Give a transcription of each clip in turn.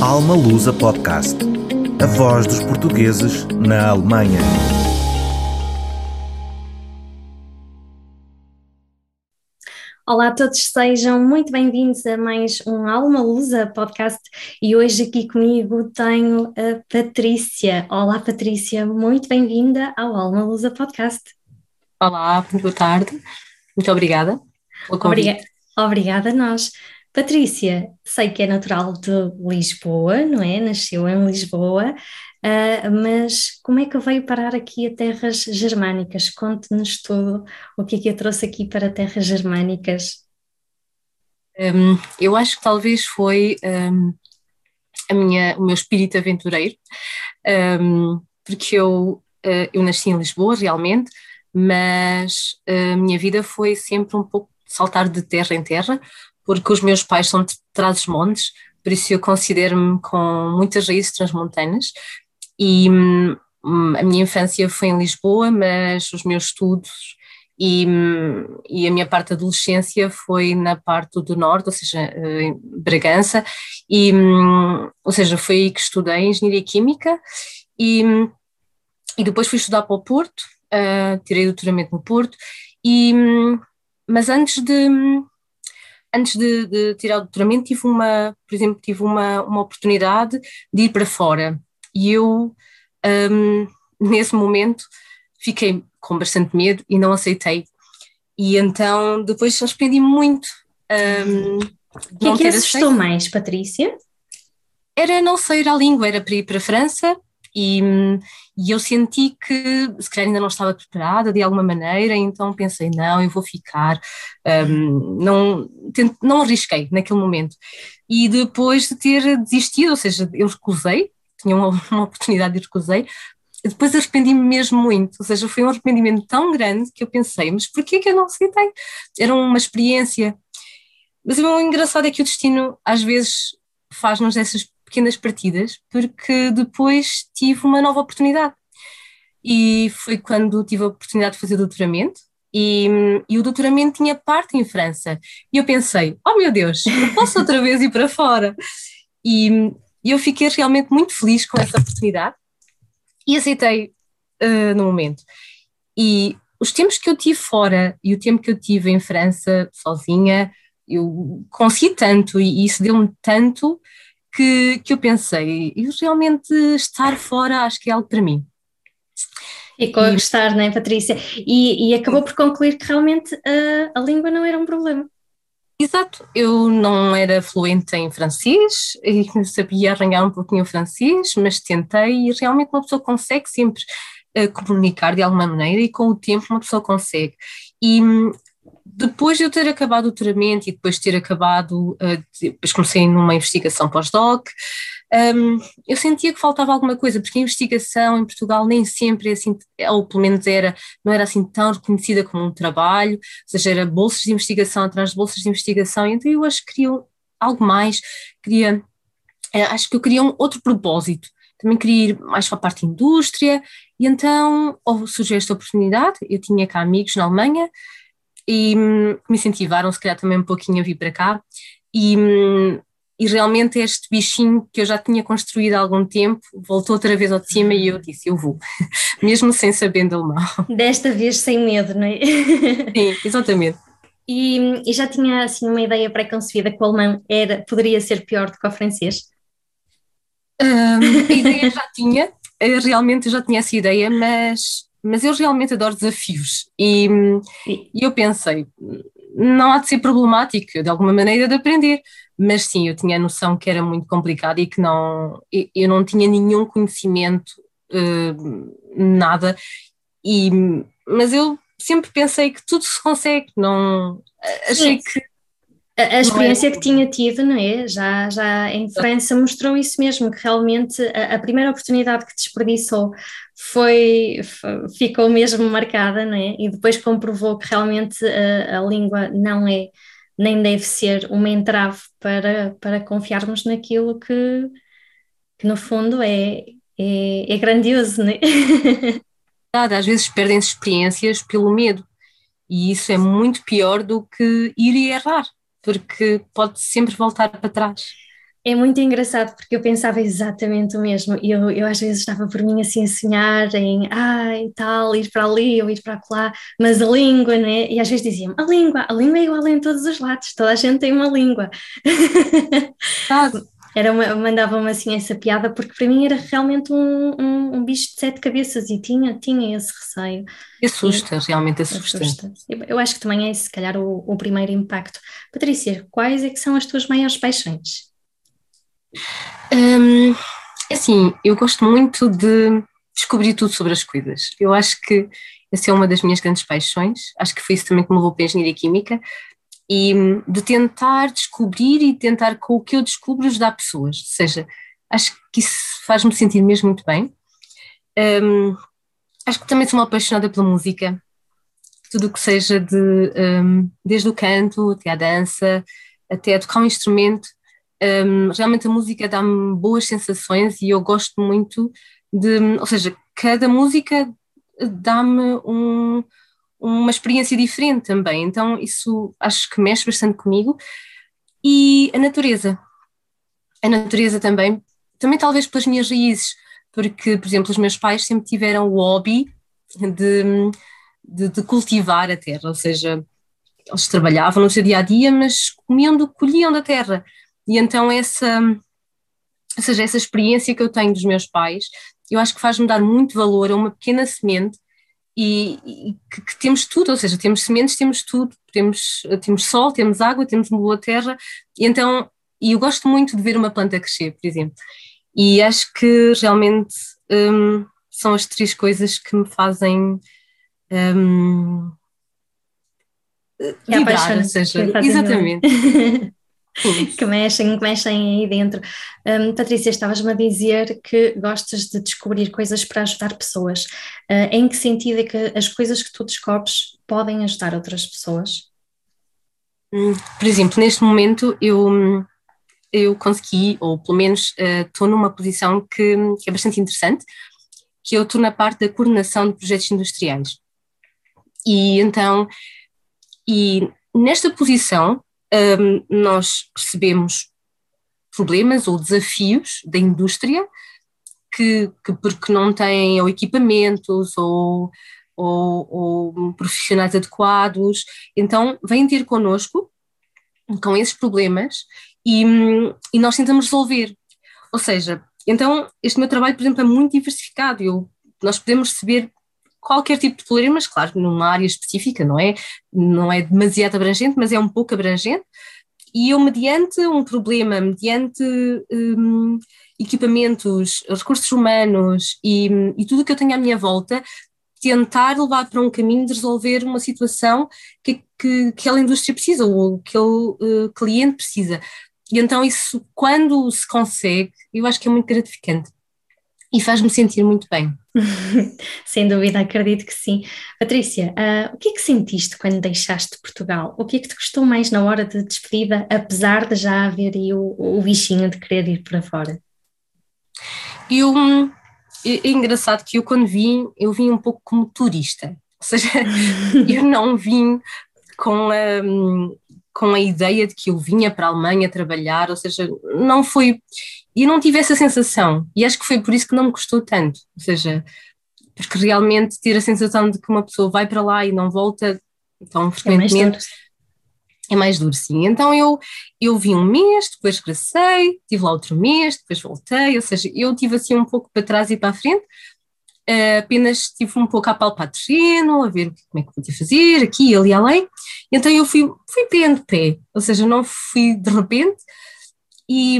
Alma Lusa Podcast. A voz dos portugueses na Alemanha. Olá a todos, sejam muito bem-vindos a mais um Alma Lusa podcast e hoje aqui comigo tenho a Patrícia. Olá Patrícia, muito bem-vinda ao Alma Lusa podcast. Olá, boa tarde, muito obrigada pelo convite. Obriga obrigada a nós. Patrícia, sei que é natural de Lisboa, não é? Nasceu em Lisboa, uh, mas como é que veio parar aqui a terras germânicas? Conte-nos tudo o que é que a trouxe aqui para terras germânicas. Um, eu acho que talvez foi um, a minha, o meu espírito aventureiro, um, porque eu, uh, eu nasci em Lisboa realmente, mas a minha vida foi sempre um pouco saltar de terra em terra, porque os meus pais são de trás-os-montes, por isso eu considero-me com muitas raízes transmontanas. E hum, a minha infância foi em Lisboa, mas os meus estudos e, hum, e, a minha parte da adolescência foi na parte do norte, ou seja, eh, em Bragança, e, hum, ou seja, foi aí que estudei Engenharia Química e, e depois fui estudar para o Porto, uh, tirei doutoramento no Porto, e, mas antes de, antes de, de, tirar o doutoramento, tive uma, por exemplo, tive uma, uma oportunidade de ir para fora. E eu, um, nesse momento, fiquei com bastante medo e não aceitei. E então, depois arrependi muito. Um, o que é que assustou mais, Patrícia? Era não sair a língua, era para ir para a França e, e eu senti que se calhar ainda não estava preparada de alguma maneira, então pensei, não, eu vou ficar, um, não, tento, não arrisquei naquele momento. E depois de ter desistido, ou seja, eu recusei, tinha uma, uma oportunidade e recusei, depois arrependi-me mesmo muito, ou seja, foi um arrependimento tão grande que eu pensei, mas porquê que eu não aceitei? Era uma experiência. Mas o engraçado é que o destino às vezes faz-nos essas pequenas partidas, porque depois tive uma nova oportunidade. E foi quando tive a oportunidade de fazer doutoramento, e, e, o doutoramento tinha parte em França. E eu pensei, oh meu Deus, eu posso outra vez ir para fora. E, e eu fiquei realmente muito feliz com essa oportunidade e aceitei uh, no momento. E os tempos que eu tive fora e o tempo que eu tive em França sozinha, eu consegui tanto e isso deu-me tanto que, que eu pensei, eu realmente estar fora acho que é algo para mim. Ficou e, a gostar, não é, Patrícia? E, e acabou por concluir que realmente a, a língua não era um problema. Exato, eu não era fluente em francês e sabia arranhar um pouquinho o francês, mas tentei e realmente uma pessoa consegue sempre uh, comunicar de alguma maneira e com o tempo uma pessoa consegue. E depois de eu ter acabado o doutoramento e depois de ter acabado, uh, depois comecei numa investigação pós-doc, um, eu sentia que faltava alguma coisa, porque a investigação em Portugal nem sempre é assim, ou pelo menos era, não era assim tão reconhecida como um trabalho, ou seja, era bolsas de investigação atrás de bolsas de investigação, então eu acho que queria algo mais, queria, eh, acho que eu queria um outro propósito, também queria ir mais para a parte indústria, e então surgiu esta oportunidade, eu tinha cá amigos na Alemanha, e hum, me incentivaram, se calhar, também um pouquinho a vir para cá. E, hum, e realmente este bichinho que eu já tinha construído há algum tempo voltou outra vez ao de cima e eu disse: Eu vou, mesmo sem sabendo alemão. Desta vez sem medo, não é? Sim, exatamente. E, e já tinha assim uma ideia pré-concebida que o alemão era, poderia ser pior do que o francês? Um, a ideia já tinha, realmente já tinha essa ideia, mas mas eu realmente adoro desafios. E, e, eu pensei, não há de ser problemático de alguma maneira de aprender, mas sim, eu tinha a noção que era muito complicado e que não, eu não tinha nenhum conhecimento, uh, nada, e, mas eu sempre pensei que tudo se consegue, não, achei que a, a experiência é... que tinha tido, não é? Já, já em França mostrou isso mesmo, que realmente a, a primeira oportunidade que desperdiçou foi, foi, ficou mesmo marcada, não é? E depois comprovou que realmente a, a língua não é, nem deve ser uma entrave para, para confiarmos naquilo que, que no fundo é, é, é grandioso, não é? Às vezes perdem-se experiências pelo medo, e isso é muito pior do que ir e errar porque pode sempre voltar para trás. É muito engraçado porque eu pensava exatamente o mesmo. Eu, eu às vezes estava por mim assim a sonhar em ai ah, tal, ir para ali ou ir para lá, mas a língua, né? E às vezes diziam a língua, a língua é igual em todos os lados, toda a gente tem uma língua. era uma, mandava-me assim essa piada porque para mim era realmente um, um, um, bicho de sete cabeças e tinha, tinha esse receio. Assusta, e, realmente assusta. assusta. Eu, eu, acho que também é se calhar o, o primeiro impacto. Patrícia, quais é que são as tuas maiores paixões? Hum, assim, eu gosto muito de descobrir tudo sobre as coisas. Eu acho que essa é uma das minhas grandes paixões. Acho que foi isso também que me levou para a engenharia química e de tentar descobrir e tentar com o que eu descubro ajudar pessoas. Ou seja, acho que isso faz-me sentir mesmo muito bem. Um, acho que também sou uma apaixonada pela música, tudo o que seja de um, desde o canto até a dança, até a tocar um instrumento. Um, realmente a música dá-me boas sensações e eu gosto muito de, ou seja, cada música dá-me um, uma experiência diferente também, então isso acho que mexe bastante comigo. E a natureza, a natureza também, também talvez pelas minhas raízes, porque, por exemplo, os meus pais sempre tiveram o hobby de, de, de cultivar a terra, ou seja, eles trabalhavam no seu dia a dia, mas comiam do colhiam da terra. E então essa, ou seja, essa experiência que eu tenho dos meus pais, eu acho que faz-me dar muito valor a uma pequena semente e, e que, que, temos tudo, ou seja, temos sementes, temos tudo, temos, temos sol, temos água, temos uma boa terra, e então, e eu gosto muito de ver uma planta crescer, por exemplo, e acho que realmente hum, são as três coisas que me fazem hum, vibrar, ou seja, exatamente. que mexem, que mexem aí dentro. Um, Patrícia, estavas-me a dizer que gostas de descobrir coisas para ajudar pessoas. Uh, em que sentido é que as coisas que tu descobres podem ajudar outras pessoas? Hum, por exemplo, neste momento eu, eu consegui, ou pelo menos uh, estou numa posição que, que é bastante interessante, que eu estou na parte da coordenação de projetos industriais. E então, e nesta posição um, nós percebemos problemas ou desafios da indústria que, que porque não têm ou equipamentos ou, ou, ou, profissionais adequados, então vêm ter connosco com esses problemas e, e nós tentamos resolver. Ou seja, então este meu trabalho, por exemplo, é muito diversificado. Eu, nós podemos receber qualquer tipo de problemas, claro, numa área específica, não é? Não é demasiado abrangente, mas é um pouco abrangente. E eu, mediante um problema, mediante um, equipamentos, recursos humanos e, e tudo o que eu tenho à minha volta, tentar levar para um caminho de resolver uma situação que, que aquela indústria precisa ou que aquele uh, cliente precisa. E então isso, quando se consegue, eu acho que é muito gratificante e faz-me sentir muito bem. Sem dúvida, acredito que sim. Patrícia, uh, o que é que sentiste quando deixaste Portugal? O que é que te custou mais na hora de despedida, apesar de já haver aí o, o bichinho de querer ir para fora? Eu, é, é engraçado que eu quando vim, eu vim um pouco como turista, ou seja, eu não vim com a, com a ideia de que eu vinha para a Alemanha trabalhar, ou seja, não foi, e não tive essa sensação, e acho que foi por isso que não me custou tanto, ou seja, porque realmente ter a sensação de que uma pessoa vai para lá e não volta tão é frequentemente é mais duro, sim. Então eu, eu vim um mês, depois regressei, estive lá outro mês, depois voltei, ou seja, eu tive assim um pouco para trás e para a frente, uh, apenas estive um pouco a palpar terreno, a ver como é que podia fazer, aqui, ali, além. Então eu fui, fui pé de pé, ou seja, não fui de repente, e,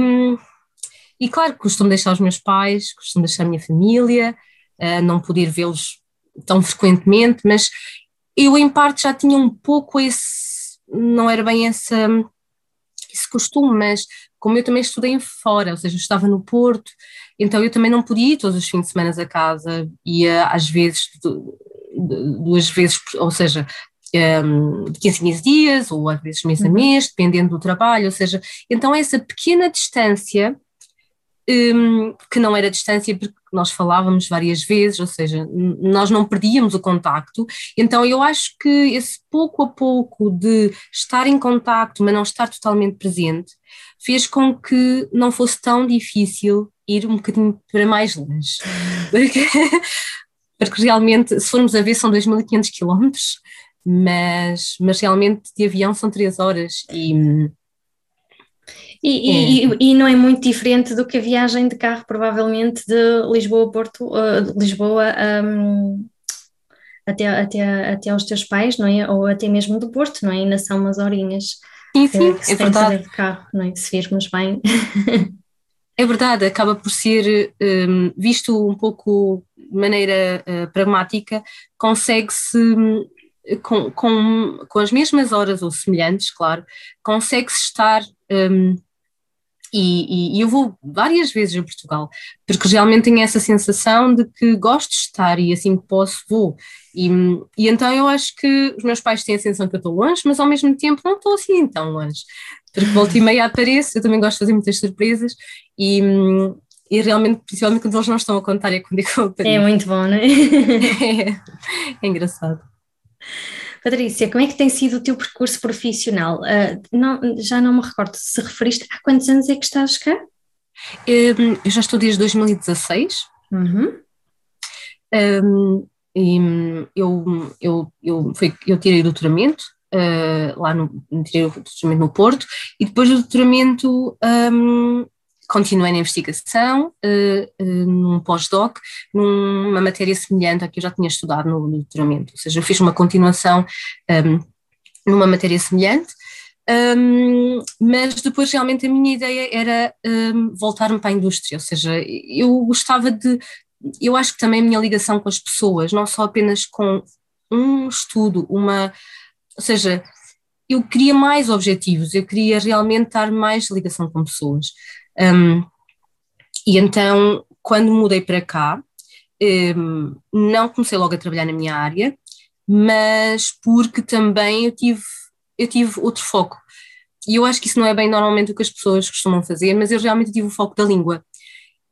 e claro, costumo deixar os meus pais, costumo deixar a minha família, uh, não poder vê-los tão frequentemente, mas eu em parte já tinha um pouco esse, não era bem esse, esse costume, mas como eu também estudei fora, ou seja, eu estava no Porto, então eu também não podia ir todos os fins de semana a casa, ia às vezes, duas vezes, ou seja, um, de 15 em 15 dias, ou às vezes mês a uhum. mês, dependendo do trabalho, ou seja, então essa pequena distância um, que não era distância porque nós falávamos várias vezes, ou seja, nós não perdíamos o contacto. Então eu acho que esse pouco a pouco de estar em contacto, mas não estar totalmente presente, fez com que não fosse tão difícil ir um bocadinho para mais longe. Porque, porque realmente, se formos a ver, são 2.500 quilómetros, mas, mas realmente de avião são 3 horas e e, é. e, e, não é muito diferente do que a viagem de carro, provavelmente, de Lisboa a Porto, uh, Lisboa um, até, até, até aos teus pais, não é? Ou até mesmo do Porto, não é? Ainda são umas horinhas. Sim, sim, que, que é verdade. de carro, não é? Se virmos bem. É verdade, acaba por ser, um, visto um pouco de maneira uh, pragmática, consegue-se com, com, com as mesmas horas ou semelhantes, claro, consegue-se estar um, e, e, eu vou várias vezes a Portugal, porque realmente tenho essa sensação de que gosto de estar e assim que posso vou. E, e então eu acho que os meus pais têm a sensação que eu estou longe, mas ao mesmo tempo não estou assim tão longe, porque volta e meia apareço, eu também gosto de fazer muitas surpresas e, e realmente, principalmente quando eles não estão a contar, é quando é eu apareço. É muito bom, não é? é, é engraçado. Patrícia, como é que tem sido o teu percurso profissional? Uh, não, já não me recordo se referiste há quantos anos é que estás cá? Um, eu já estou desde 2016. Uhum. Um, e eu, eu, eu, foi, eu tirei o doutoramento uh, lá no, tirei o doutoramento no Porto e depois do doutoramento um, continuei na investigação, uh, uh, num pós-doc, numa matéria semelhante à que eu já tinha estudado no, doutoramento, ou seja, eu fiz uma continuação um, ehm, numa matéria semelhante, um, ehm, mas depois realmente a minha ideia era um, ehm, voltar-me para a indústria, ou seja, eu gostava de, eu acho que também a minha ligação com as pessoas, não só apenas com um estudo, uma, ou seja, eu queria mais objetivos, eu queria realmente estar mais ligação com pessoas. Um, e então, quando mudei para cá, um, não comecei logo a trabalhar na minha área, mas porque também eu tive, eu tive outro foco. E eu acho que isso não é bem normalmente o que as pessoas costumam fazer, mas eu realmente tive o foco da língua.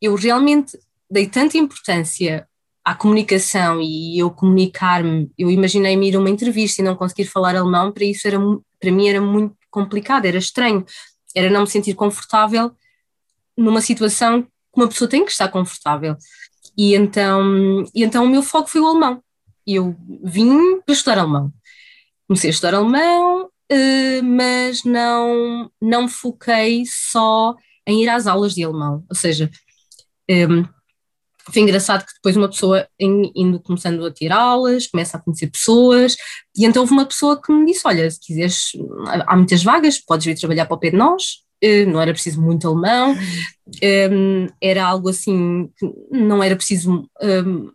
Eu realmente dei tanta importância à comunicação e eu comunicar-me, eu imaginei-me ir a uma entrevista e não conseguir falar alemão, para isso era, para mim era muito complicado, era estranho, era não me sentir confortável numa situação que uma pessoa tem que estar confortável. E então, e então o meu foco foi o alemão. Eu vim para estudar alemão. Comecei a estudar alemão, eh, mas não, não foquei só em ir às aulas de alemão. Ou seja, ehm, foi engraçado que depois uma pessoa indo começando a ter aulas, começa a conhecer pessoas, e então houve uma pessoa que me disse: Olha, se quiseres, há muitas vagas, podes vir trabalhar para o pé de nós, eh, não era preciso muito alemão, ehm, era algo assim que não era preciso ehm,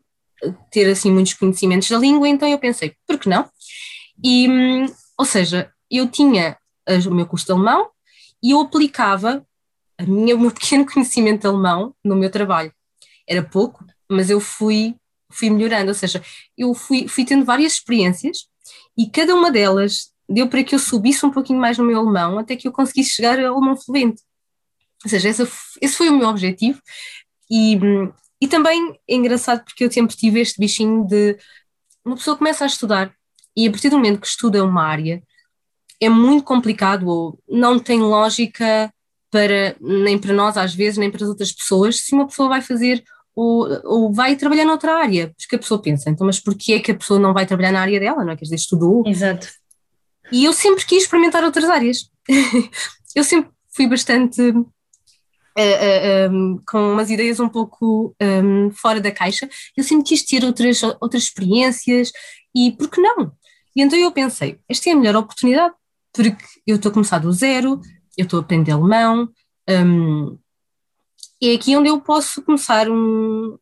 ter assim muitos conhecimentos da língua, então eu pensei, por que não? E, ou seja, eu tinha o meu curso de alemão e eu aplicava a minha, o meu pequeno conhecimento de alemão no meu trabalho. Era pouco, mas eu fui, fui melhorando, ou seja, eu fui, fui tendo várias experiências e cada uma delas deu para que eu subisse um pouquinho mais no meu alemão até que eu conseguisse chegar ao alemão fluente. Ou seja, esse foi o meu objetivo e, e também é engraçado porque eu sempre tive este bichinho de uma pessoa começa a estudar e a partir do momento que estuda uma área é muito complicado ou não tem lógica para nem para nós às vezes nem para as outras pessoas se uma pessoa vai fazer ou, ou vai trabalhar noutra área, porque a pessoa pensa, então mas porquê é que a pessoa não vai trabalhar na área dela, não é? Quer dizer, estudou, Exato. E eu sempre quis experimentar outras áreas. eu sempre fui bastante uh, uh, eh, um, eh, com umas ideias um pouco um, fora da caixa. Eu sempre quis ter outras, outras experiências e por que não? E então eu pensei, esta é a melhor oportunidade, porque eu estou a começar do zero, eu estou a aprender alemão, um, é aqui onde eu posso começar um,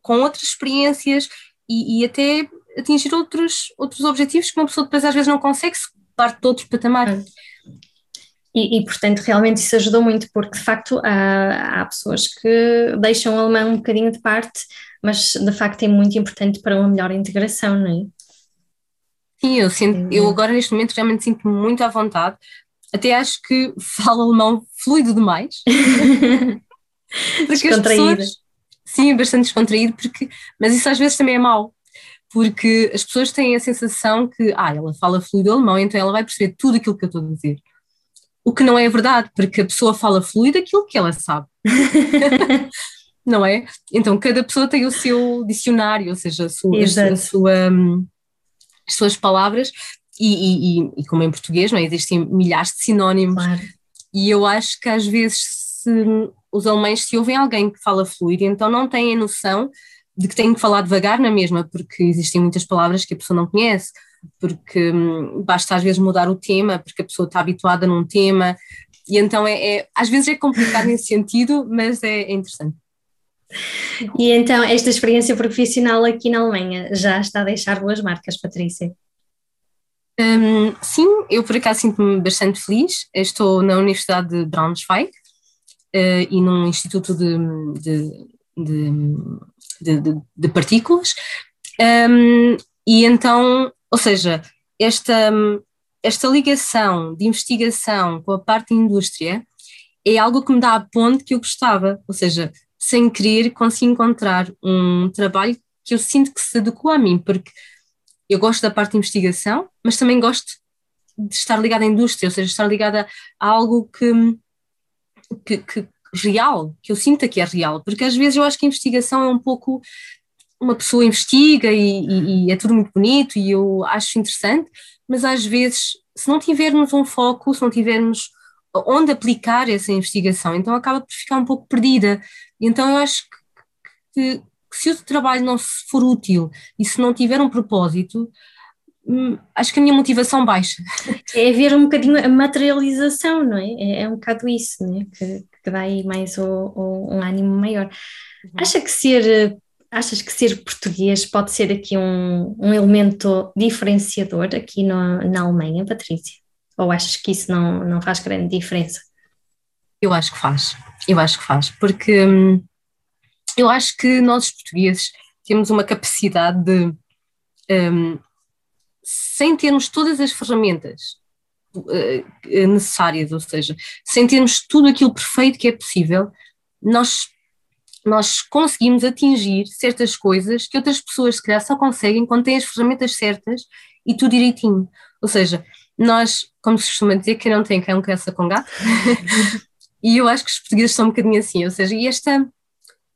com outras experiências e, e até atingir outros, outros objetivos que uma pessoa depois às vezes não consegue se parte de outro patamar. E, e, portanto, realmente isso ajudou muito, porque de facto há, há, pessoas que deixam o alemão um bocadinho de parte, mas de facto é muito importante para uma melhor integração, não é? Sim, eu, sinto, eu agora neste momento realmente sinto-me muito à vontade, até acho que falo alemão fluido demais. porque as pessoas, sim, bastante descontraído, porque, mas isso às vezes também é mau, porque as pessoas têm a sensação que, ah, ela fala fluido alemão, então ela vai perceber tudo aquilo que eu estou a dizer. O que não é verdade, porque a pessoa fala fluido aquilo que ela sabe. não é? Então, cada pessoa tem o seu dicionário, ou seja, a sua, a sua, hum, as suas palavras, e, e, e, como em português, não é? existem milhares de sinónimos, claro. e eu acho que às vezes se os alemães se ouvem alguém que fala fluido, então não têm a noção de que têm que falar devagar na mesma, porque existem muitas palavras que a pessoa não conhece, porque hum, basta às vezes mudar o tema, porque a pessoa está habituada num tema, e então é, é às vezes é complicado nesse sentido, mas é, é interessante. E então, esta experiência profissional aqui na Alemanha já está a deixar boas marcas, Patrícia? Um, sim, eu por acaso sinto-me bastante feliz. Eu estou na Universidade de Braunschweig uh, e num instituto de, de, de, de, de partículas. Um, e então, ou seja, esta, esta ligação de investigação com a parte da indústria é algo que me dá a ponte que eu gostava, ou seja, sem querer consigo encontrar um trabalho que eu sinto que se adequa a mim, porque eu gosto da parte de investigação, mas também gosto de estar ligada à indústria, ou seja, estar ligada a algo que, que, que real, que eu sinta que é real, porque às vezes eu acho que a investigação é um pouco uma pessoa investiga e, e, e, é tudo muito bonito e eu acho interessante, mas às vezes, se não tivermos um foco, se não tivermos onde aplicar essa investigação, então acaba por ficar um pouco perdida. Então eu acho que, que, se o trabalho não for útil e se não tiver um propósito, hum, acho que a minha motivação baixa. É haver um bocadinho a materialização, não é? É, é um bocado isso, não é? Que, que dá aí mais o, o, um ânimo maior. Uhum. Acha que ser, achas que ser português pode ser aqui um, um elemento diferenciador aqui no, na Alemanha, Patrícia? Ou achas que isso não, não faz grande diferença? Eu acho que faz, eu acho que faz, porque hum, eu acho que nós portugueses temos uma capacidade de, hum, sem termos todas as ferramentas necessárias, ou seja, sem termos tudo aquilo perfeito que é possível, nós, nós conseguimos atingir certas coisas que outras pessoas se calhar só conseguem quando têm as ferramentas certas e tudo direitinho. Ou seja, nós, como se costuma dizer, quem não tem cão caça com gato, e eu acho que os portugueses são um bocadinho assim, ou seja, e esta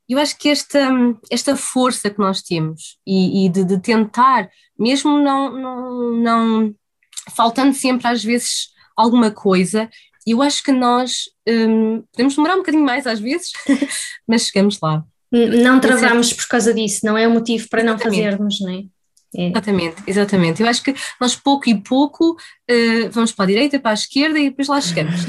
eu acho que esta, esta força que nós temos e, e de, de, tentar, mesmo não, não, não faltando sempre às vezes alguma coisa, eu acho que nós um, podemos demorar um bocadinho mais às vezes, mas chegamos lá. Não travamos por causa disso, não é o motivo para Exatamente. não fazermos, não é? É. Exatamente, exatamente. Eu acho que nós pouco e pouco uh, vamos para a direita, para a esquerda e depois lá chegamos.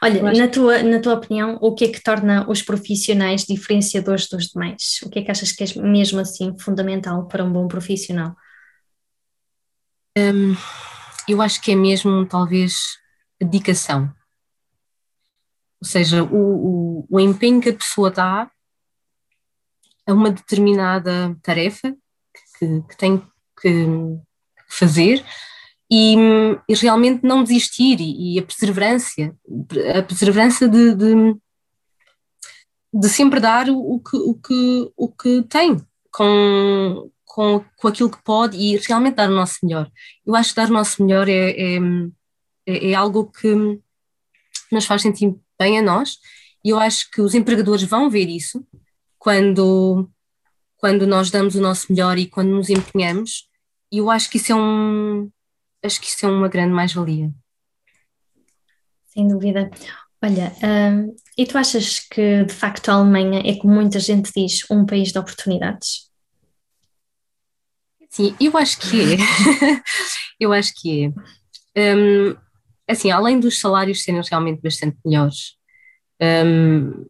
Olha, na tua, na tua opinião, o que é que torna os profissionais diferenciadores dos demais? O que é que achas que é mesmo assim fundamental para um bom profissional? Um, eu acho que é mesmo, talvez, dedicação. Ou seja, o, o, o empenho que a pessoa dá a uma determinada tarefa que, que tem que fazer e, e, realmente não desistir e, e, a perseverança, a perseverança de, de, de sempre dar o, que, o, que, o que tem com, com, com aquilo que pode e realmente dar o nosso melhor. Eu acho que dar o nosso melhor é, é, é, é algo que nos faz sentir bem a nós e eu acho que os empregadores vão ver isso quando, quando nós damos o nosso melhor e quando nos empenhamos, e eu acho que isso é um acho que isso é uma grande mais-valia. Sem dúvida. Olha, hum, e tu achas que de facto a Alemanha é, como muita gente diz, um país de oportunidades? Sim, eu acho que é. eu acho que é. Um, assim, além dos salários serem realmente bastante melhores, um,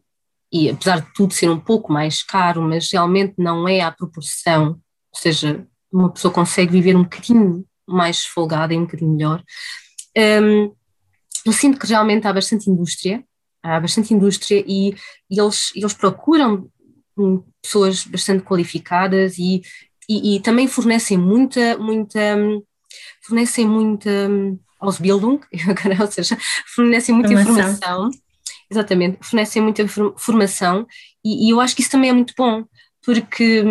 e apesar de tudo ser um pouco mais caro, mas realmente não é à proporção, ou seja, uma pessoa consegue viver um bocadinho mais folgada e um bocadinho melhor. Um, eu sinto que realmente há bastante indústria, há bastante indústria e, e eles, eles procuram pessoas bastante qualificadas e, e, e também fornecem muita, muita, fornecem muita Ausbildung, ou seja, fornecem muita informação. exatamente, fornecem muita formação e, e, eu acho que isso também é muito bom, porque,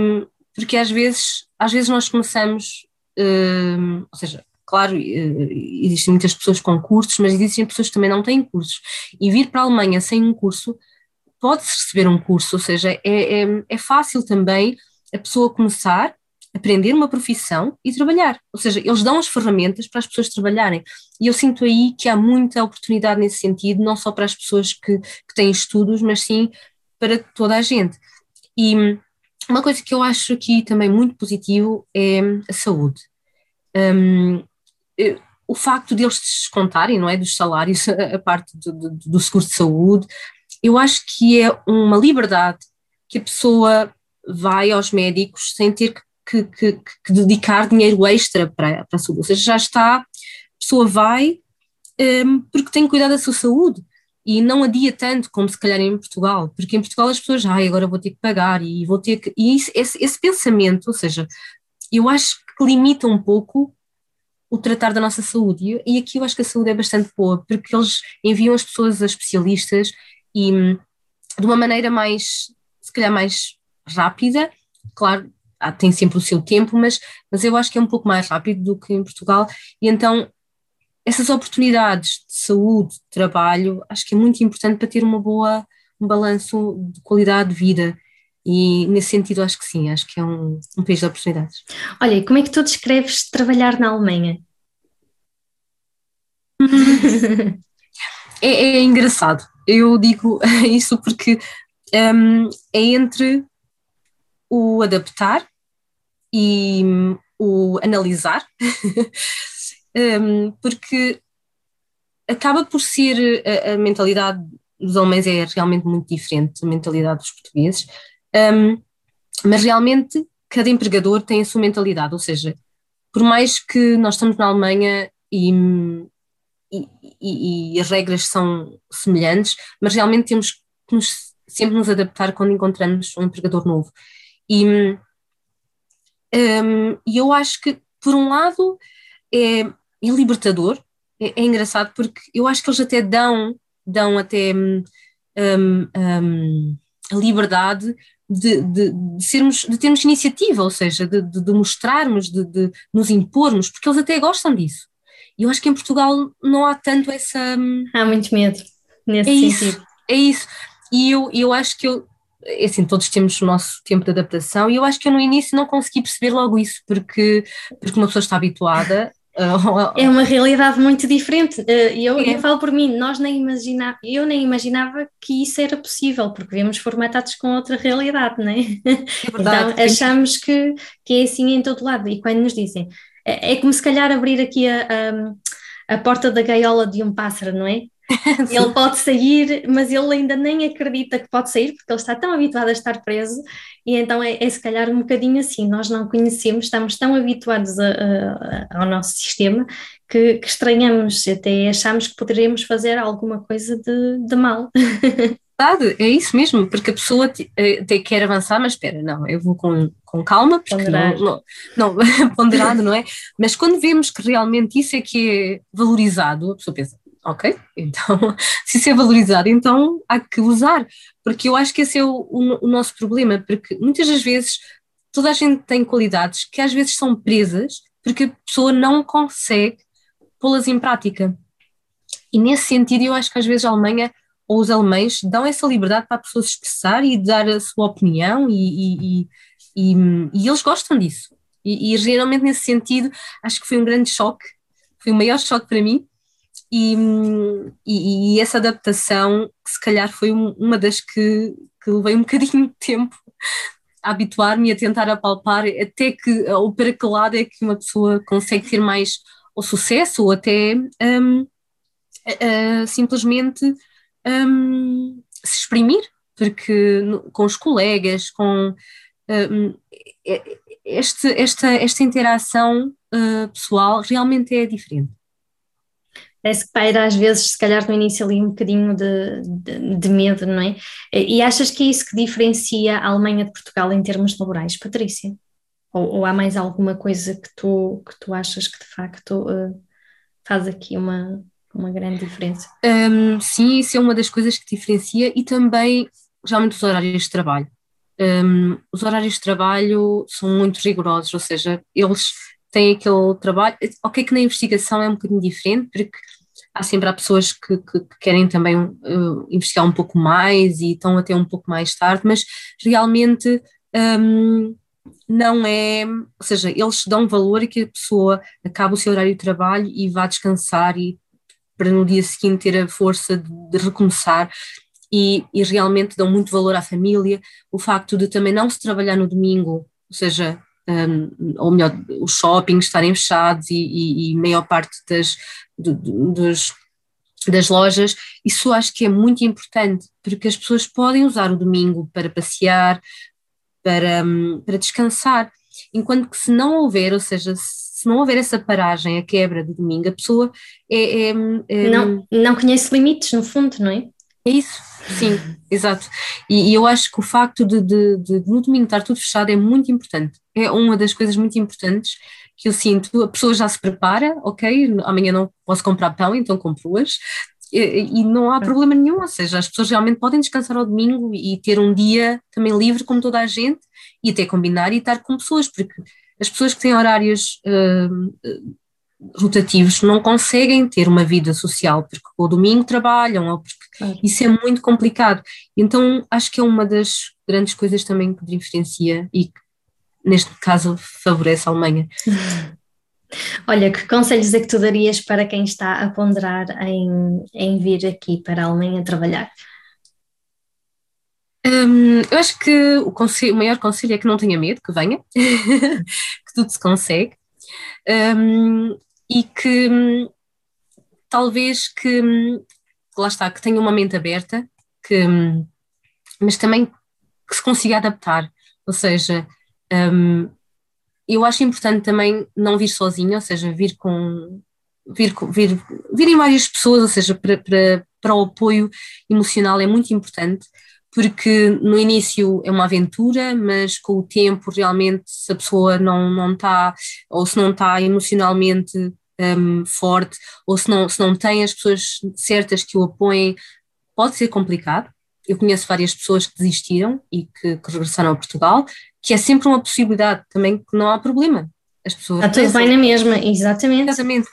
porque às vezes, às vezes nós começamos, ou seja, claro, existem muitas pessoas com cursos, mas existem pessoas que também não têm cursos. E vir para a Alemanha sem um curso, pode-se receber um curso, ou seja, é, é, é fácil também a pessoa começar, aprender uma profissão e trabalhar. Ou seja, eles dão as ferramentas para as pessoas trabalharem. E eu sinto aí que há muita oportunidade nesse sentido, não só para as pessoas que, que têm estudos, mas sim para toda a gente. E uma coisa que eu acho aqui também muito positivo é a saúde. Um, o facto de eles descontarem, não é, dos salários, a parte do, do, do seguro de saúde, eu acho que é uma liberdade que a pessoa vai aos médicos sem ter que, que, que dedicar dinheiro extra para, para a saúde, ou seja, já está, a pessoa vai um, porque tem que cuidar da sua saúde e não adia tanto como se calhar em Portugal, porque em Portugal as pessoas, ai, agora vou ter que pagar e vou ter que, e isso, esse, esse pensamento, ou seja, eu acho que limita um pouco o tratar da nossa saúde. E, aqui eu acho que a saúde é bastante boa, porque eles enviam as pessoas a especialistas e hum, de uma maneira mais, se calhar mais rápida, claro, tem sempre o seu tempo, mas, mas eu acho que é um pouco mais rápido do que em Portugal, e então essas oportunidades de saúde, de trabalho, acho que é muito importante para ter uma boa, um balanço de qualidade de vida. E nesse sentido, acho que sim, acho que é um, um país de oportunidades. Olha, e como é que tu descreves trabalhar na Alemanha? é, é, engraçado. Eu digo isso porque um, é entre o adaptar e um, o analisar, um, porque acaba por ser a, a, mentalidade dos alemães é realmente muito diferente da mentalidade dos portugueses. Um, mas realmente cada empregador tem a sua mentalidade, ou seja, por mais que nós estamos na Alemanha e, e, e as regras são semelhantes, mas realmente temos que nos, sempre nos adaptar quando encontramos um empregador novo. E um, eu acho que, por um lado, é, é libertador, é, é, engraçado porque eu acho que eles até dão, dão até um, um, a liberdade de, de, de, sermos, de termos iniciativa, ou seja, de, de mostrarmos, de, de, nos impormos, porque eles até gostam disso. E eu acho que em Portugal não há tanto essa. Hum, há muito medo nesse é sentido. Isso, é isso. E eu, eu acho que eu. É assim, todos temos o nosso tempo de adaptação e eu acho que eu no início não consegui perceber logo isso, porque, porque uma pessoa está habituada é uma realidade muito diferente. Eh, eu, é. eu falo por mim, nós nem imaginava, eu nem imaginava que isso era possível, porque vemos formatados com outra realidade, não é? é verdade, então achamos que, que é assim em todo lado. E quando nos dizem, é, é como se calhar abrir aqui a, a, a porta da gaiola de um pássaro, não é? ele pode sair, mas ele ainda nem acredita que pode sair, porque ele está tão habituado a estar preso, e então é, é se calhar um bocadinho assim. Nós não conhecemos, estamos tão habituados a, a, ao nosso sistema que, que, estranhamos, até achamos que poderemos fazer alguma coisa de, de mal. É isso mesmo, porque a pessoa eh, até quer avançar, mas espera, não, eu vou com, com calma, porque não, não, não, ponderado, não é? Mas quando vemos que realmente isso é que é valorizado, a pessoa pensa, ok, então se isso é valorizado, então há que usar, porque eu acho que esse é o, o, o, nosso problema, porque muitas das vezes toda a gente tem qualidades que às vezes são presas porque a pessoa não consegue pô-las em prática. E nesse sentido eu acho que às vezes a Alemanha ou os alemães dão essa liberdade para a pessoa se expressar e dar a sua opinião e, e, e, e eles gostam disso. E, e geralmente nesse sentido acho que foi um grande choque, foi o maior choque para mim, e, e, e, essa adaptação, se calhar foi uma das que, que levei um bocadinho de tempo a habituar-me a tentar apalpar, até que, ou para que lado é que uma pessoa consegue ter mais o sucesso, ou até um, uh, simplesmente um, se exprimir, porque com os colegas, com um, este, esta, esta interação uh, pessoal realmente é diferente. Parece que paira às vezes, se calhar no início ali um bocadinho de, de, de, medo, não é? E achas que é isso que diferencia a Alemanha de Portugal em termos laborais, Patrícia? Ou, ou há mais alguma coisa que tu, que tu achas que de facto uh, faz aqui uma, uma grande diferença. Um, sim, isso é uma das coisas que diferencia e também, geralmente, os horários de trabalho. Um, os horários de trabalho são muito rigorosos, ou seja, eles têm aquele trabalho. Ok, que na investigação é um bocadinho diferente, porque há sempre há pessoas que, que, que querem também uh, investigar um pouco mais e estão até um pouco mais tarde, mas realmente um, não é, ou seja, eles dão valor a que a pessoa acabe o seu horário de trabalho e vá descansar e para no dia seguinte ter a força de, de recomeçar e, e, realmente dão muito valor à família, o facto de também não se trabalhar no domingo, ou seja, um, ou melhor, os shoppings estarem fechados e, e, e maior parte das, do, dos, das lojas, isso acho que é muito importante, porque as pessoas podem usar o domingo para passear, para, para descansar, enquanto que se não houver, ou seja, se não houver essa paragem, a quebra do domingo, a pessoa é, é, é não, não conhece limites, no fundo, não é? É isso, sim, exato. E, e, eu acho que o facto de, de, de, no domingo estar tudo fechado é muito importante. É uma das coisas muito importantes que eu sinto. A pessoa já se prepara, ok, amanhã não posso comprar pão, então compro-as. E, e não há problema nenhum, ou seja, as pessoas realmente podem descansar ao domingo e ter um dia também livre como toda a gente e até combinar e estar com pessoas, porque as pessoas que têm horários uh, rotativos não conseguem ter uma vida social, porque o domingo trabalham, ou porque claro. isso é muito complicado. Então acho que é uma das grandes coisas também que diferencia e que, neste caso, favorece a Alemanha. Olha, que conselhos é que tu darias para quem está a ponderar em, em vir aqui para a Alemanha trabalhar? Hum, eu acho que o, conselho, o maior conselho é que não tenha medo, que venha, que tudo se consegue. Um, e que hum, talvez que hum, lá está, que tenha uma mente aberta, que, hum, mas também que se consiga adaptar, ou seja, um, eu acho importante também não vir sozinho, ou seja, vir com vir, vir, virem várias pessoas, ou seja, para, para, para o apoio emocional é muito importante, porque no início é uma aventura, mas com o tempo realmente se a pessoa não, não está, ou se não está emocionalmente um, forte, ou se não, se não tem as pessoas certas que o apoiem, pode ser complicado. Eu conheço várias pessoas que desistiram e que, que regressaram a Portugal, que é sempre uma possibilidade também que não há problema. As pessoas Está tudo bem na mesma, exatamente. Exatamente.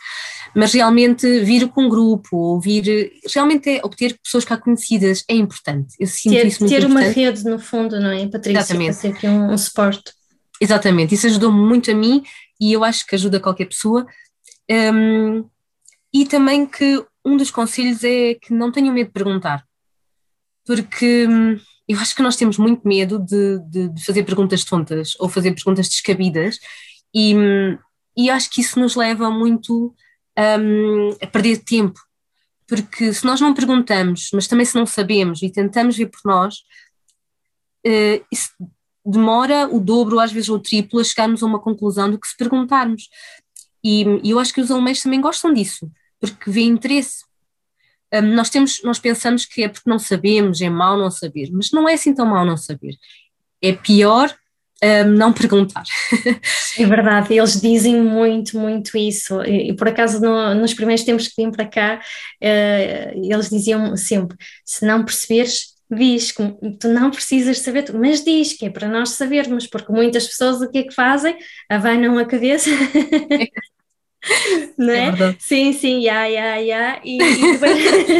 Mas realmente vir com um grupo, ou vir, realmente é obter pessoas cá conhecidas é importante. Eu sinto ter, isso muito ter importante. uma rede, no fundo, não é, Patrícia? Exatamente. Ter aqui um, um suporte. Exatamente, isso ajudou-me muito a mim e eu acho que ajuda qualquer pessoa um, e também que um dos conselhos é que não tenham medo de perguntar, porque hum, eu acho que nós temos muito medo de, de, de fazer perguntas tontas ou fazer perguntas descabidas, e, hum, e acho que isso nos leva muito um, a perder tempo, porque se nós não perguntamos, mas também se não sabemos e tentamos ver por nós, uh, isso demora o dobro, às vezes o triplo, a chegarmos a uma conclusão do que se perguntarmos. E, eu acho que os alemães também gostam disso, porque vê interesse. Um, nós, temos, nós pensamos que é porque não sabemos, é mau não saber, mas não é assim tão mau não saber. É pior um, não perguntar. É verdade, eles dizem muito, muito isso. E, por acaso, no, nos primeiros tempos que vim para cá, uh, eles diziam sempre: se não perceberes, diz, tu não precisas saber, mas diz que é para nós sabermos, porque muitas pessoas o que é que fazem? Abanam a cabeça. não é? é sim, sim, ya, ya, ya, e, e depois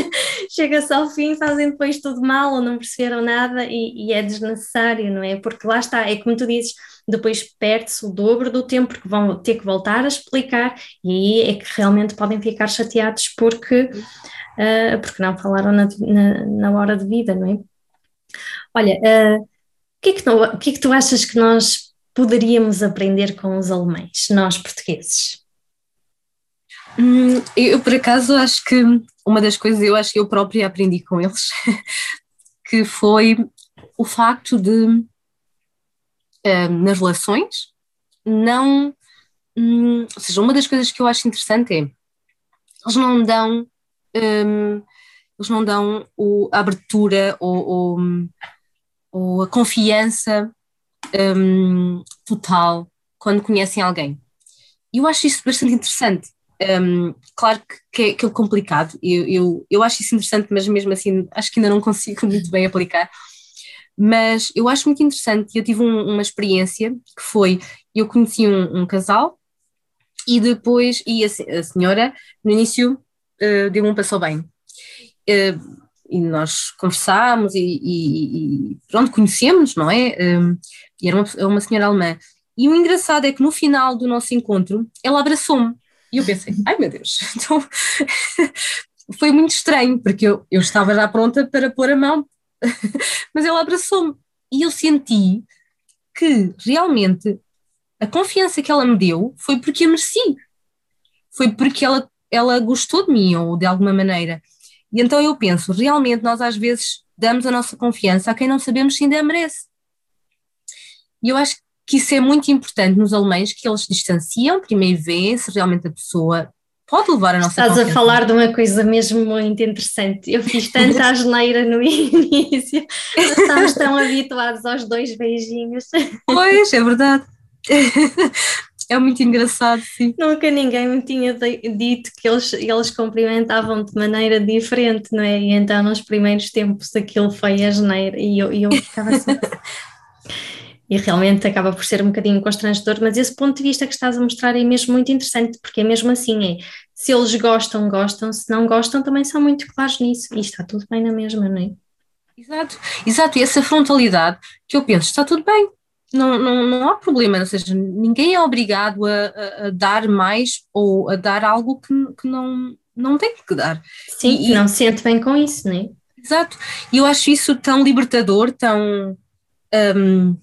chega-se ao fim, fazem depois tudo mal ou não perceberam nada e, e, é desnecessário, não é? Porque lá está, é como tu dizes, depois perde-se o dobro do tempo porque vão ter que voltar a explicar e aí é que realmente podem ficar chateados porque uh, porque não falaram na, na, na, hora de vida, não é? Olha, uh, o, que é que o que é que tu achas que nós poderíamos aprender com os alemães, nós portugueses? Hum, eu, por acaso, acho que uma das coisas eu acho que eu própria aprendi com eles, que foi o facto de, hum, nas relações, não. Hum, ou seja, uma das coisas que eu acho interessante é eles não dão um, eles não dão o, a abertura ou, ou, ou a confiança um, total quando conhecem alguém. E eu acho isso bastante interessante, Um, claro que, é, que é complicado, eu, eu, eu acho isso interessante, mas mesmo assim acho que ainda não consigo muito bem aplicar. Mas eu acho muito interessante, eu tive um, uma experiência que foi, eu conheci um, um casal e depois, e a, a senhora no início uh, deu um passo bem. Uh, e nós conversámos e, e, e pronto, conhecemos, não é? E era uma, uma senhora alemã. E o engraçado é que no final do nosso encontro, ela abraçou-me. E eu pensei, ai meu Deus, então foi muito estranho, porque eu, eu estava já pronta para pôr a mão, mas ela abraçou-me. E eu senti que realmente a confiança que ela me deu foi porque a mereci. Foi porque ela, ela gostou de mim, ou de alguma maneira. E então eu penso, realmente nós às vezes damos a nossa confiança a quem não sabemos se ainda merece. E eu acho que isso é muito importante nos alemães, que eles distanciam, primeiro veem se realmente a pessoa pode levar a nossa Estás confiança. a falar de uma coisa mesmo muito interessante. Eu fiz tanta asneira no início, estamos tão habituados aos dois beijinhos. Pois, é verdade. É muito engraçado, sim. Nunca ninguém me tinha dito que eles, eles cumprimentavam de maneira diferente, não é? E então nos primeiros tempos aquilo foi a geneira e eu, e eu ficava assim. e realmente acaba por ser um bocadinho constrangedor, mas esse ponto de vista que estás a mostrar é mesmo muito interessante, porque é mesmo assim, é, se eles gostam, gostam, se não gostam, também são muito claros nisso, e está tudo bem na mesma, não é? Exato, exato, e essa frontalidade que eu penso, está tudo bem, não, não, não há problema, ou seja, ninguém é obrigado a, a, dar mais ou a dar algo que, que não, não tem que dar. Sim, e, não se sente bem com isso, não é? Exato, e eu acho isso tão libertador, tão. Um,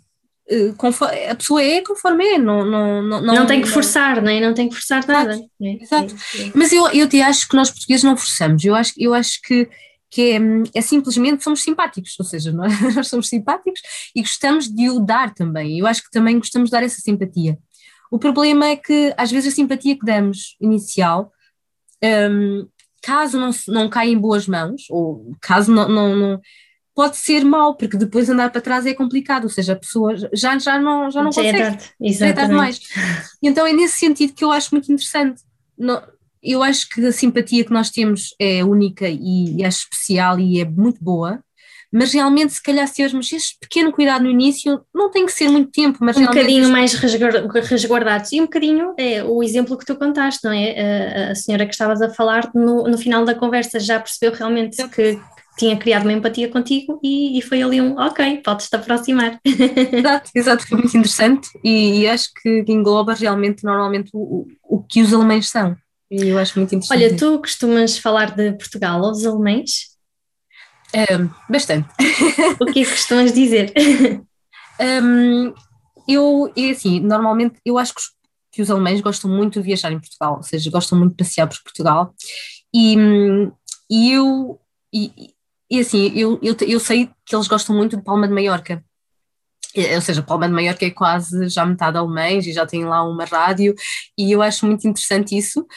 a pessoa é conforme é, não, não, não, não tem que forçar, não, é? não tem que forçar nada. Exato, exato. É, é. Mas eu, eu te acho que nós portugueses não forçamos, eu acho, eu acho que que é, é, simplesmente somos simpáticos, ou seja, nós, nós, somos simpáticos e gostamos de o dar também. Eu acho que também gostamos de dar essa simpatia. O problema é que às vezes a simpatia que damos inicial, um, caso não, não caia em boas mãos, ou caso não, não, não pode ser mau, porque depois andar para trás é complicado, ou seja, a pessoa já, já não, já não já consegue é exatamente. mais. E então é nesse sentido que eu acho muito interessante. Não, eu acho que a simpatia que nós temos é única e, e é especial e é muito boa, mas realmente, se calhar, se tivermos este pequeno cuidado no início, não tem que ser muito tempo, mas um bocadinho mais resguardados. E um bocadinho é o exemplo que tu contaste, não é? A, a senhora que estavas a falar no, no final da conversa já percebeu realmente que tinha criado uma empatia contigo e, e foi ali um ok, podes-te aproximar. Exato, exato, foi muito interessante e, e acho que engloba realmente normalmente o, o que os alemães são. E eu acho muito interessante. Olha, tu costumas falar de Portugal aos alemães? Um, bastante. o que é que costumas dizer? Um, eu, é assim, normalmente, eu acho que os, que os alemães gostam muito de viajar em Portugal, ou seja, gostam muito de passear por Portugal. E, e eu, e, e assim, eu, eu, eu sei que eles gostam muito de Palma de Maiorca ou seja, Palma de Maiorca é quase já metade alemães e já tem lá uma rádio, e eu acho muito interessante isso,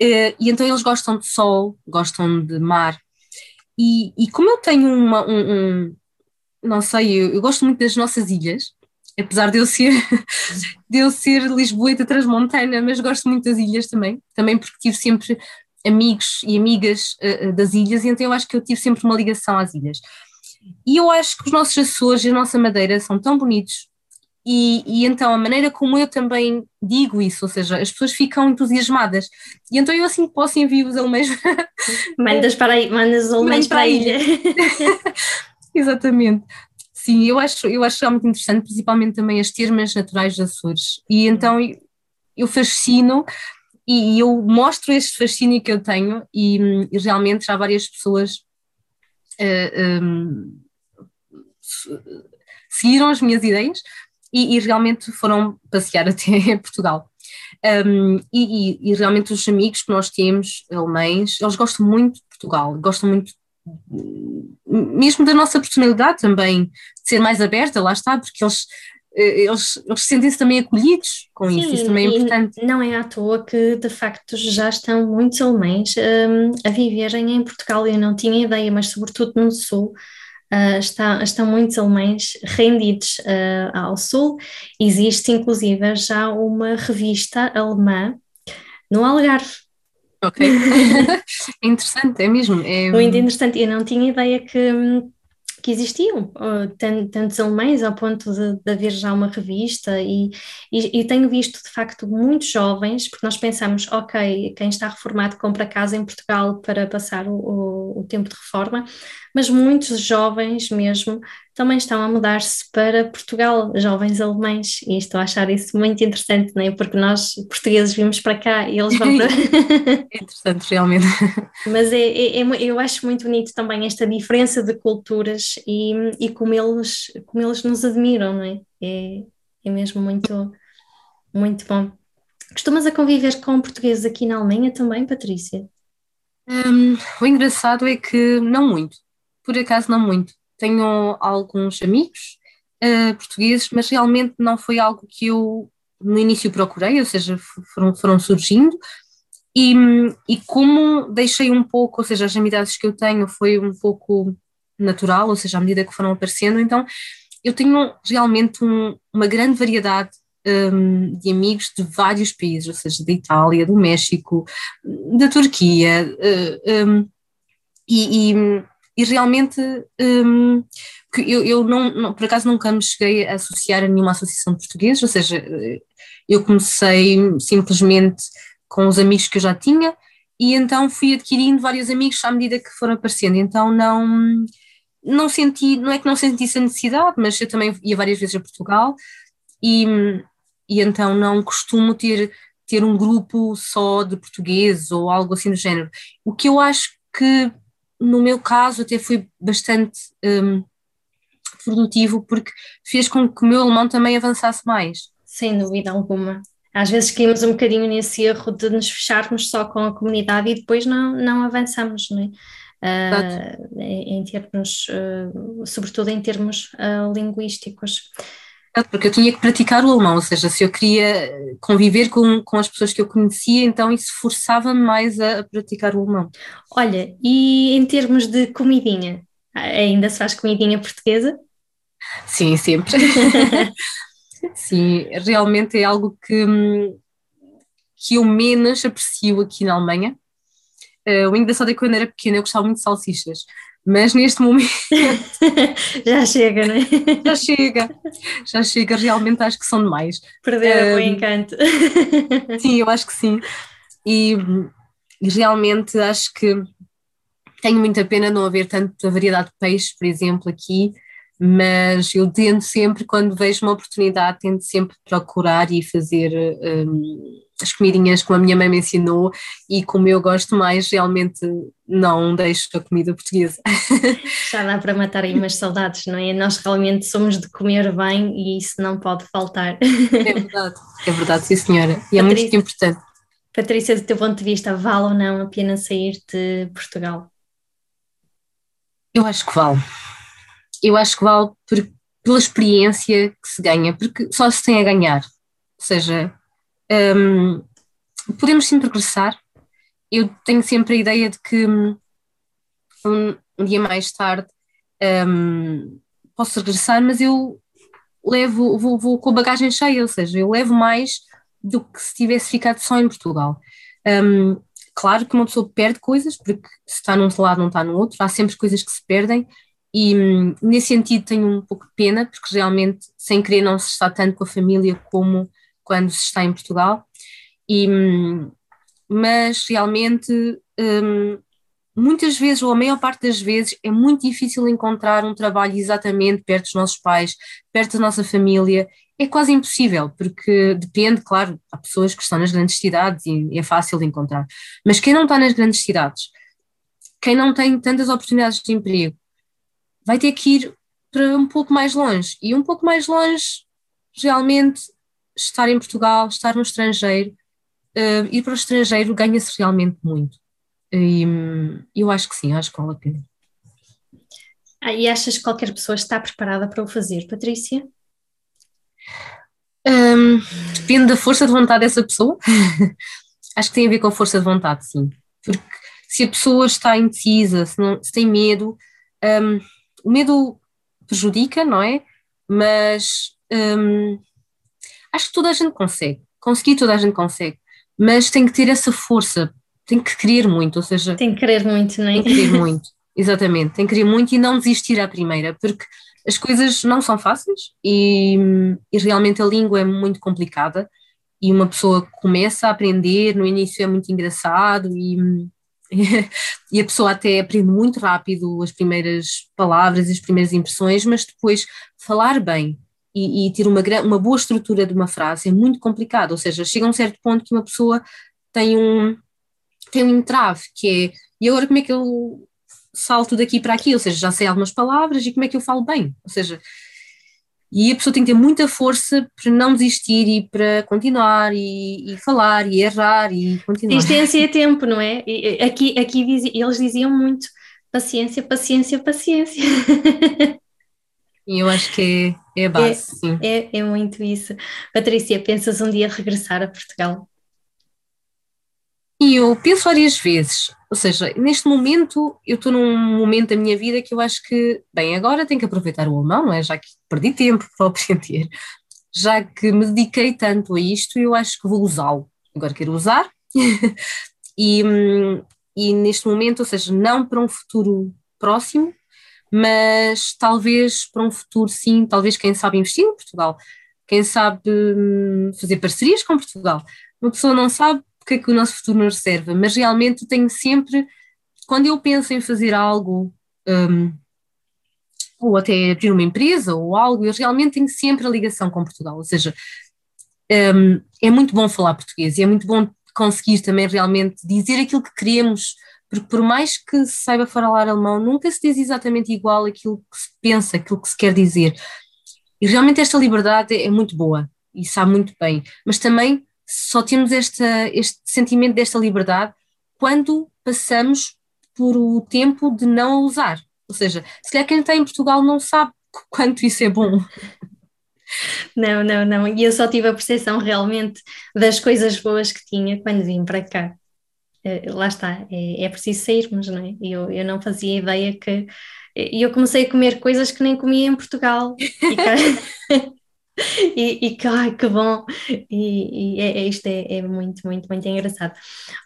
Uh, e então eles gostam de sol, gostam de mar. E, e como eu tenho uma, um, um não sei, eu, eu, gosto muito das nossas ilhas, apesar de eu ser, de eu ser Lisboeta transmontana, mas gosto muito das ilhas também, também porque tive sempre amigos e amigas uh, das ilhas, e então eu acho que eu tive sempre uma ligação às ilhas. E eu acho que os nossos Açores e a nossa Madeira são tão bonitos, e, e, então a maneira como eu também digo isso, ou seja, as pessoas ficam entusiasmadas. E então eu assim posso enviar os alemães. Mandas, para aí, mandas alemães para a ilha. Exatamente. Sim, eu acho, eu acho muito interessante, principalmente também as termas naturais dos Açores. E então eu fascino e eu mostro este fascínio que eu tenho e, e realmente já várias pessoas uh, eh, um, seguiram as minhas ideias e, e realmente foram passear até Portugal. Um, e, e, realmente os amigos que nós temos, alemães, eles gostam muito de Portugal, gostam muito mesmo da nossa personalidade também, de ser mais aberta, lá está, porque eles, eles, eles sentem-se também acolhidos com Sim, isso, isso também é importante. Não é à toa que de facto já estão muitos alemães um, a viverem em Portugal, eu não tinha ideia, mas sobretudo no Sul, Uh, está, estão muitos alemães rendidos uh, ao Sul. Existe inclusive já uma revista alemã no Algarve. Ok. é interessante, é mesmo. É... Muito interessante. Eu não tinha ideia que, hum, que existiam. Uh, tantos alemães ao ponto de, de, haver já uma revista e, e, e, tenho visto de facto muitos jovens, porque nós pensamos, ok, quem está reformado compra casa em Portugal para passar o, o, o tempo de reforma, mas muitos jovens mesmo também estão a mudar-se para Portugal, jovens alemães, e estou a achar isso muito interessante, não é? porque nós portugueses vimos para cá e eles vão para... é interessante realmente. Mas é, é, é, eu acho muito bonito também esta diferença de culturas e, e como, eles, como eles nos admiram, não é? É, é mesmo muito, muito bom. Costumas a conviver com portugueses aqui na Alemanha também, Patrícia? Um, o engraçado é que não muito, por acaso não muito tenho alguns amigos uh, portugueses, mas realmente não foi algo que eu no início procurei, ou seja, foram, foram surgindo. E, e como deixei um pouco, ou seja, as amizades que eu tenho foi um pouco natural, ou seja, à medida que foram aparecendo, então eu tenho realmente um, uma grande variedade um, de amigos de vários países, ou seja, da Itália, do México, da Turquia, uh, um, e, e, e realmente um, eu, eu não, não, por acaso nunca me cheguei a associar a nenhuma associação de portugueses, ou seja, eu comecei simplesmente com os amigos que eu já tinha e então fui adquirindo vários amigos à medida que foram aparecendo, então não não senti, não é que não sentisse a necessidade, mas eu também ia várias vezes a Portugal e, e então não costumo ter, ter um grupo só de portugueses ou algo assim do género. O que eu acho que no meu caso até foi bastante um, produtivo porque fez com que o meu alemão também avançasse mais. Sem dúvida alguma. Às vezes caímos um bocadinho nesse erro de nos fecharmos só com a comunidade e depois não, não avançamos, não é? Uh, em, em, termos, uh, sobretudo em termos uh, linguísticos porque eu tinha que praticar o alemão, ou seja, se eu queria conviver com, com as pessoas que eu conhecia, então isso forçava-me mais a, a, praticar o alemão. Olha, e em termos de comidinha, ainda se faz comidinha portuguesa? Sim, sempre. Sim, realmente é algo que, que eu menos aprecio aqui na Alemanha. Uh, o engraçado é que quando era pequena eu gostava muito de salsichas, mas neste momento. já chega, não é? Já chega, já chega, realmente acho que são demais. Perderam um, o encanto. Sim, eu acho que sim. E, e, realmente acho que tenho muita pena não haver tanta variedade de peixe, por exemplo, aqui, mas eu tento sempre, quando vejo uma oportunidade, tento sempre procurar e fazer. Um, as comidinhas como a minha mãe me ensinou e como eu gosto mais, realmente não deixo a comida portuguesa. Já dá para matar aí umas saudades, não é? Nós realmente somos de comer bem e isso não pode faltar. É verdade, é verdade, sim senhora. E é Patrícia, muito importante. Patrícia, do teu ponto de vista, vale ou não a pena sair de Portugal? Eu acho que vale. Eu acho que vale por, pela experiência que se ganha, porque só se tem a ganhar. Ou seja, um, podemos sempre regressar. Eu tenho sempre a ideia de que um, um dia mais tarde um, posso regressar, mas eu levo, vou, vou, com a bagagem cheia, ou seja, eu levo mais do que se tivesse ficado só em Portugal. Claro que uma pessoa perde coisas, porque se está num lado não está no outro, há sempre coisas que se perdem, e hum, nesse sentido tenho um pouco de pena, porque realmente, sem querer, não se está tanto com a família como quando se está em Portugal, e, mas realmente um, muitas vezes, ou a maior parte das vezes, é muito difícil encontrar um trabalho exatamente perto dos nossos pais, perto da nossa família, é quase impossível, porque depende, claro, há pessoas que estão nas grandes cidades e é fácil de encontrar, mas quem não está nas grandes cidades, quem não tem tantas oportunidades de emprego, vai ter que ir para um pouco mais longe, e um pouco mais longe realmente estar em Portugal, estar no estrangeiro, uh, ir para o estrangeiro ganha-se realmente muito. E um, eu acho que sim, acho que vale a pena. Ah, e achas que qualquer pessoa está preparada para o fazer, Patrícia? Um, depende da força de vontade dessa pessoa. acho que tem a ver com a força de vontade, sim. Porque se a pessoa está indecisa, se, não, se tem medo, um, o medo prejudica, não é? Mas um, acho que toda a gente consegue, conseguir toda a gente consegue, mas tem que ter essa força tem que querer muito, ou seja. Tem que querer muito, não é? Tem que querer muito, exatamente. Tem que querer muito e não desistir à primeira, porque as coisas não são fáceis e, e realmente a língua é muito complicada e uma pessoa começa a aprender, no início é muito engraçado e, e a pessoa até aprende muito rápido as primeiras palavras, as primeiras impressões, mas depois falar bem e, e ter uma, uma boa estrutura de uma frase é muito complicado, ou seja, chega a um certo ponto que uma pessoa tem um, tem um entrave, que é, e agora como é que eu salto daqui para aqui, ou seja, já sei algumas palavras e como é que eu falo bem, ou seja, e a pessoa tem que ter muita força para não desistir e para continuar e, e falar e errar e continuar. Existência é tempo, não é? Aqui, aqui eles diziam muito paciência, paciência, paciência. E eu acho que é, base, é. É, é muito isso. Patrícia, pensas um dia regressar a Portugal? E eu penso várias vezes, ou seja, neste momento eu estou num momento da minha vida que eu acho que, bem, agora tenho que aproveitar o alemão, não é? Já que perdi tempo para aprender, já que me dediquei tanto a isto, eu acho que vou usá-lo. Agora quero usar e, e neste momento, ou seja, não para um futuro próximo, mas talvez para um futuro sim, talvez quem sabe investir em Portugal, quem sabe hum, fazer parcerias com Portugal. Uma pessoa não sabe que é que o nosso futuro nos reserva, mas realmente tenho sempre, quando eu penso em fazer algo, um, ou até abrir uma empresa ou algo, eu realmente tenho sempre a ligação com Portugal, ou seja, um, é muito bom falar português e é muito bom conseguir também realmente dizer aquilo que queremos, porque por mais que se saiba falar alemão, nunca se diz exatamente igual aquilo que se pensa, aquilo que se quer dizer. E realmente esta liberdade é muito boa e sabe muito bem, mas também só temos esta, este sentimento desta liberdade quando passamos por o tempo de não a usar. Ou seja, se calhar quem está em Portugal não sabe quanto isso é bom. Não, não, não. E eu só tive a percepção realmente das coisas boas que tinha quando vim para cá. Eh, lá está, é, é preciso sairmos, não é? Eu, eu não fazia ideia que. E eu comecei a comer coisas que nem comia em Portugal. E, e, e que, ai, que bom! E, e é, é, isto é, é, muito, muito, muito engraçado.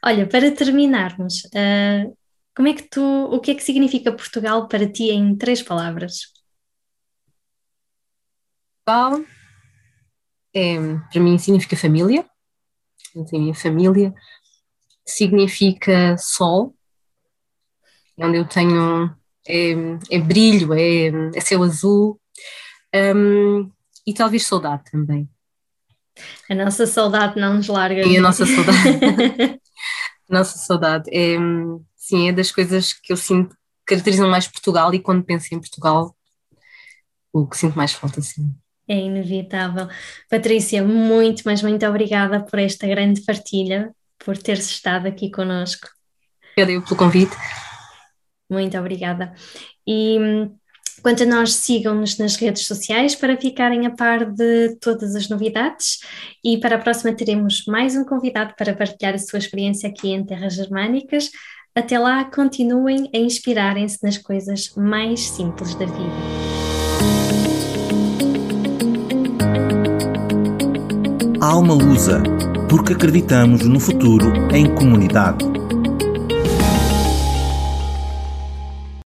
Olha, para terminarmos, uh, como é que tu, o que é que significa Portugal para ti em três palavras? Portugal, é, para mim, significa família. A minha família significa sol, onde eu tenho é, é brilho, é, é céu azul. Um, e talvez saudade também. A nossa saudade não nos larga. E a nossa saudade. a nossa saudade é, sim, é das coisas que eu sinto que caracterizam mais Portugal e quando penso em Portugal, o que sinto mais falta, sim. É inevitável. Patrícia, muito, mas muito obrigada por esta grande partilha, por teres estado aqui conosco. Obrigada pelo convite. Muito obrigada. E Quanto a nós, sigam-nos nas redes sociais para ficarem a par de todas as novidades e para a próxima teremos mais um convidado para partilhar a sua experiência aqui em Terras Germânicas. Até lá, continuem a inspirarem-se nas coisas mais simples da vida. Alma Lusa, porque acreditamos no futuro em comunidade.